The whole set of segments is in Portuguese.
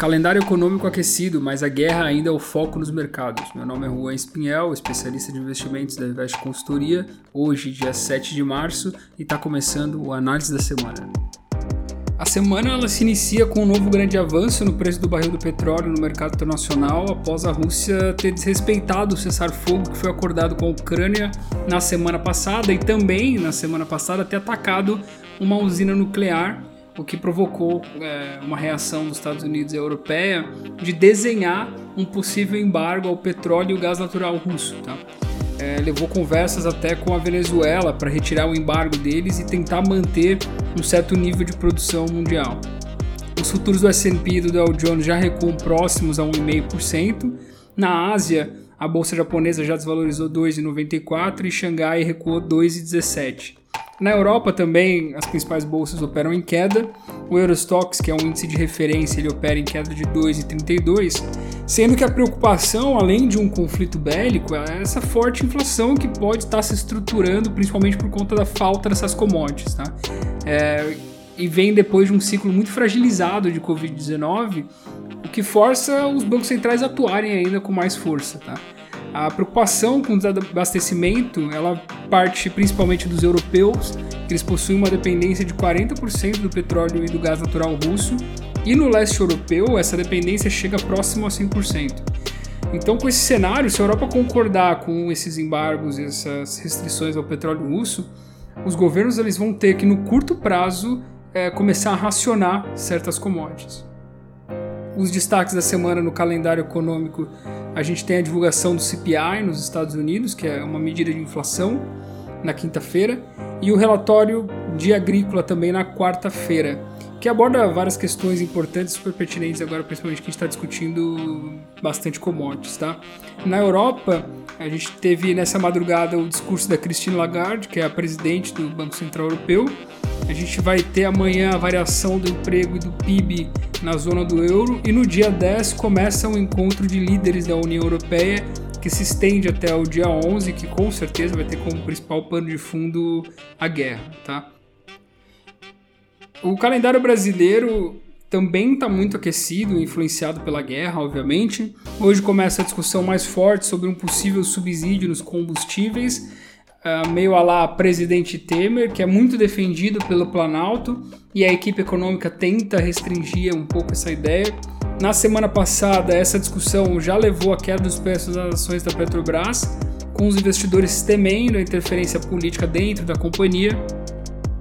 Calendário econômico aquecido, mas a guerra ainda é o foco nos mercados. Meu nome é Juan Espinhel, especialista de investimentos da Invest Consultoria. Hoje, dia 7 de março, e está começando o Análise da Semana. A semana ela se inicia com um novo grande avanço no preço do barril do petróleo no mercado internacional após a Rússia ter desrespeitado o cessar-fogo que foi acordado com a Ucrânia na semana passada e também na semana passada ter atacado uma usina nuclear o que provocou é, uma reação dos Estados Unidos e europeia de desenhar um possível embargo ao petróleo e o gás natural russo. Tá? É, levou conversas até com a Venezuela para retirar o embargo deles e tentar manter um certo nível de produção mundial. Os futuros do S&P e do Dow Jones já recuam próximos a 1,5%. Na Ásia, a bolsa japonesa já desvalorizou 2,94 e Xangai recuou 2,17. Na Europa também as principais bolsas operam em queda. O Eurostox, que é um índice de referência, ele opera em queda de 2,32, sendo que a preocupação, além de um conflito bélico, é essa forte inflação que pode estar se estruturando, principalmente por conta da falta dessas commodities, tá? É, e vem depois de um ciclo muito fragilizado de Covid-19, o que força os bancos centrais a atuarem ainda com mais força, tá? A preocupação com o desabastecimento, ela parte principalmente dos europeus, que eles possuem uma dependência de 40% do petróleo e do gás natural russo, e no leste europeu essa dependência chega próximo a 100%. Então, com esse cenário, se a Europa concordar com esses embargos e essas restrições ao petróleo russo, os governos eles vão ter que, no curto prazo, é, começar a racionar certas commodities. Os destaques da semana no calendário econômico a gente tem a divulgação do CPI nos Estados Unidos, que é uma medida de inflação, na quinta-feira, e o relatório de agrícola também na quarta-feira, que aborda várias questões importantes, super pertinentes agora, principalmente que a gente está discutindo bastante commodities, tá? Na Europa, a gente teve nessa madrugada o discurso da Christine Lagarde, que é a presidente do Banco Central Europeu. A gente vai ter amanhã a variação do emprego e do PIB na zona do euro e no dia 10 começa um encontro de líderes da União Europeia que se estende até o dia 11, que com certeza vai ter como principal pano de fundo a guerra, tá? O calendário brasileiro também está muito aquecido, influenciado pela guerra, obviamente. Hoje começa a discussão mais forte sobre um possível subsídio nos combustíveis, uh, meio a lá presidente Temer, que é muito defendido pelo Planalto, e a equipe econômica tenta restringir um pouco essa ideia. Na semana passada, essa discussão já levou à queda dos preços das ações da Petrobras, com os investidores temendo a interferência política dentro da companhia.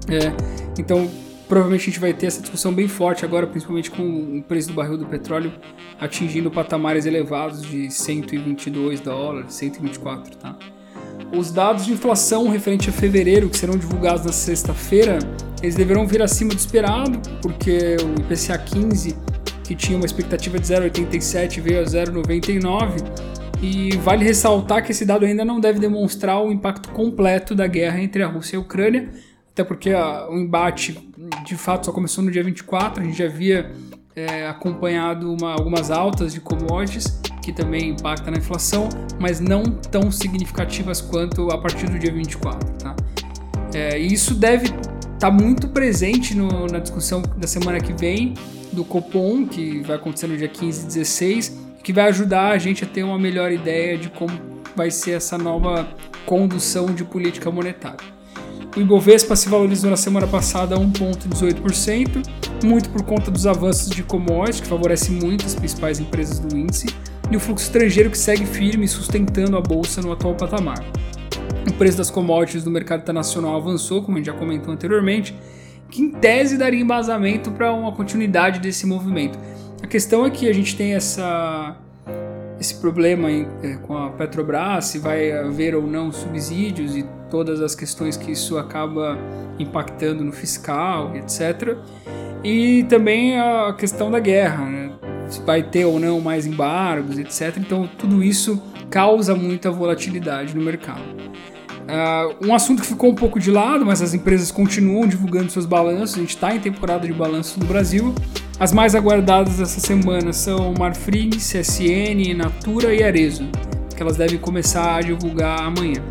É, então, provavelmente a gente vai ter essa discussão bem forte agora, principalmente com o preço do barril do petróleo atingindo patamares elevados de 122 dólares, 124, tá? Os dados de inflação referente a fevereiro, que serão divulgados na sexta-feira, eles deverão vir acima do esperado, porque o IPCA 15, que tinha uma expectativa de 0,87, veio a 0,99. E vale ressaltar que esse dado ainda não deve demonstrar o impacto completo da guerra entre a Rússia e a Ucrânia, até porque a, o embate de fato só começou no dia 24, a gente já havia é, acompanhado uma, algumas altas de commodities que também impacta na inflação, mas não tão significativas quanto a partir do dia 24. Tá? É, e isso deve estar tá muito presente no, na discussão da semana que vem do Copom, que vai acontecer no dia 15 e 16, que vai ajudar a gente a ter uma melhor ideia de como vai ser essa nova condução de política monetária. O Ibovespa se valorizou na semana passada a 1,18%, muito por conta dos avanços de commodities, que favorece muito as principais empresas do índice, e o fluxo estrangeiro que segue firme sustentando a bolsa no atual patamar. O preço das commodities do mercado internacional avançou, como a gente já comentou anteriormente, que em tese daria embasamento para uma continuidade desse movimento. A questão é que a gente tem essa esse problema é, com a Petrobras, se vai haver ou não subsídios e todas as questões que isso acaba impactando no fiscal, etc. E também a questão da guerra, né? se vai ter ou não mais embargos, etc. Então tudo isso causa muita volatilidade no mercado. Uh, um assunto que ficou um pouco de lado, mas as empresas continuam divulgando seus balanços. A gente está em temporada de balanço no Brasil. As mais aguardadas dessa semana são Marfrig, CSN, Natura e Arezo, que elas devem começar a divulgar amanhã.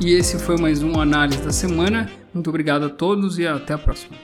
E esse foi mais um análise da semana. Muito obrigado a todos e até a próxima.